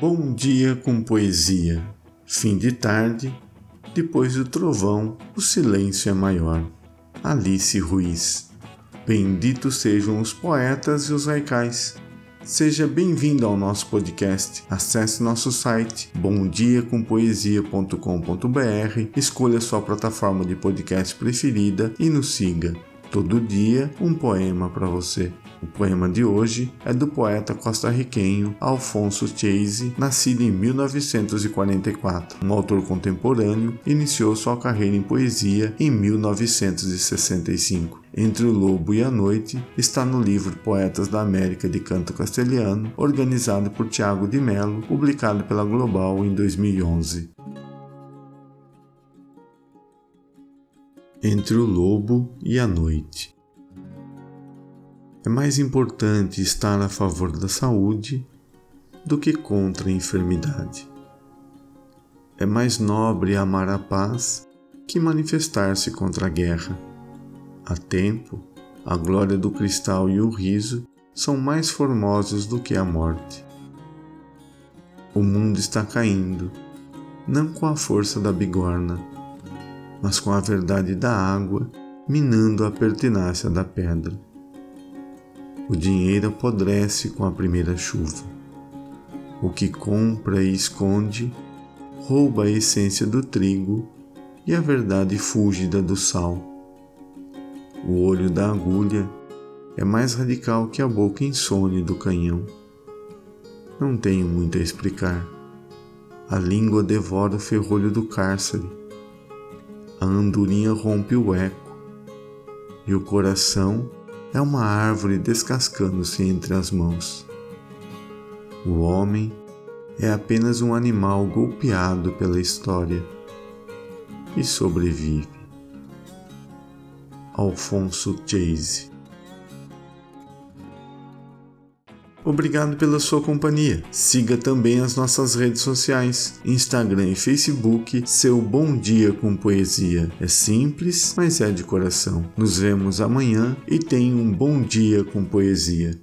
Bom dia com poesia. Fim de tarde, depois do trovão, o silêncio é maior. Alice Ruiz. Benditos sejam os poetas e os raicais. Seja bem-vindo ao nosso podcast. Acesse nosso site bomdiacompoesia.com.br, escolha sua plataforma de podcast preferida e nos siga. Todo dia um poema para você. O poema de hoje é do poeta costarriquenho Alfonso Chase, nascido em 1944. Um autor contemporâneo, iniciou sua carreira em poesia em 1965. Entre o Lobo e a Noite está no livro Poetas da América de Canto Castelhano, organizado por Tiago de Mello, publicado pela Global em 2011. Entre o Lobo e a Noite é mais importante estar a favor da saúde do que contra a enfermidade. É mais nobre amar a paz que manifestar-se contra a guerra. Há tempo, a glória do cristal e o riso são mais formosos do que a morte. O mundo está caindo, não com a força da bigorna, mas com a verdade da água minando a pertinácia da pedra. O dinheiro apodrece com a primeira chuva. O que compra e esconde rouba a essência do trigo e a verdade fúlgida do sal. O olho da agulha é mais radical que a boca insone do canhão. Não tenho muito a explicar. A língua devora o ferrolho do cárcere. A andorinha rompe o eco. E o coração é uma árvore descascando-se entre as mãos. O homem é apenas um animal golpeado pela história e sobrevive. Alfonso Chase Obrigado pela sua companhia. Siga também as nossas redes sociais, Instagram e Facebook, seu Bom Dia com Poesia. É simples, mas é de coração. Nos vemos amanhã e tenha um bom dia com poesia.